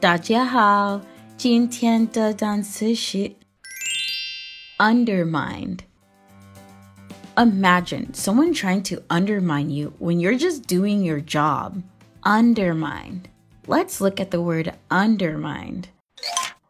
大家好，今天的单词是 undermined. Imagine someone trying to undermine you when you're just doing your job. Undermined. Let's look at the word undermined.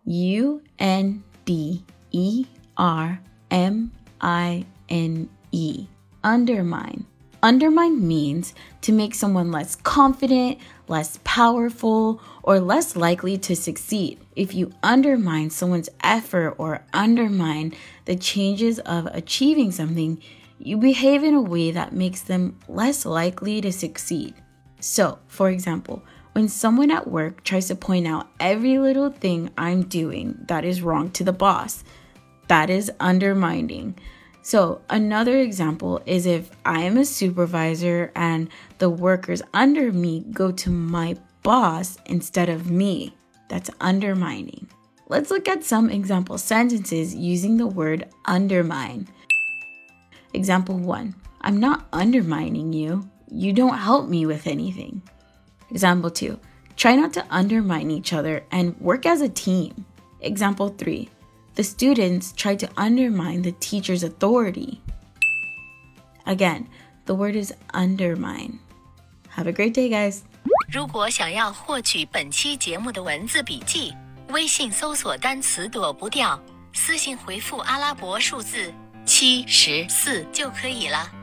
U N D E R M I N E. Undermine. Undermine means to make someone less confident, less powerful, or less likely to succeed. If you undermine someone's effort or undermine the changes of achieving something, you behave in a way that makes them less likely to succeed. So, for example, when someone at work tries to point out every little thing I'm doing that is wrong to the boss, that is undermining. So, another example is if I am a supervisor and the workers under me go to my boss instead of me. That's undermining. Let's look at some example sentences using the word undermine. Example 1 I'm not undermining you. You don't help me with anything. Example 2 Try not to undermine each other and work as a team. Example 3 The students tried to undermine the teacher's authority. Again, the word is undermine. Have a great day, guys. 如果想要获取本期节目的文字笔记，微信搜索单词躲不掉，私信回复阿拉伯数字七十四就可以了。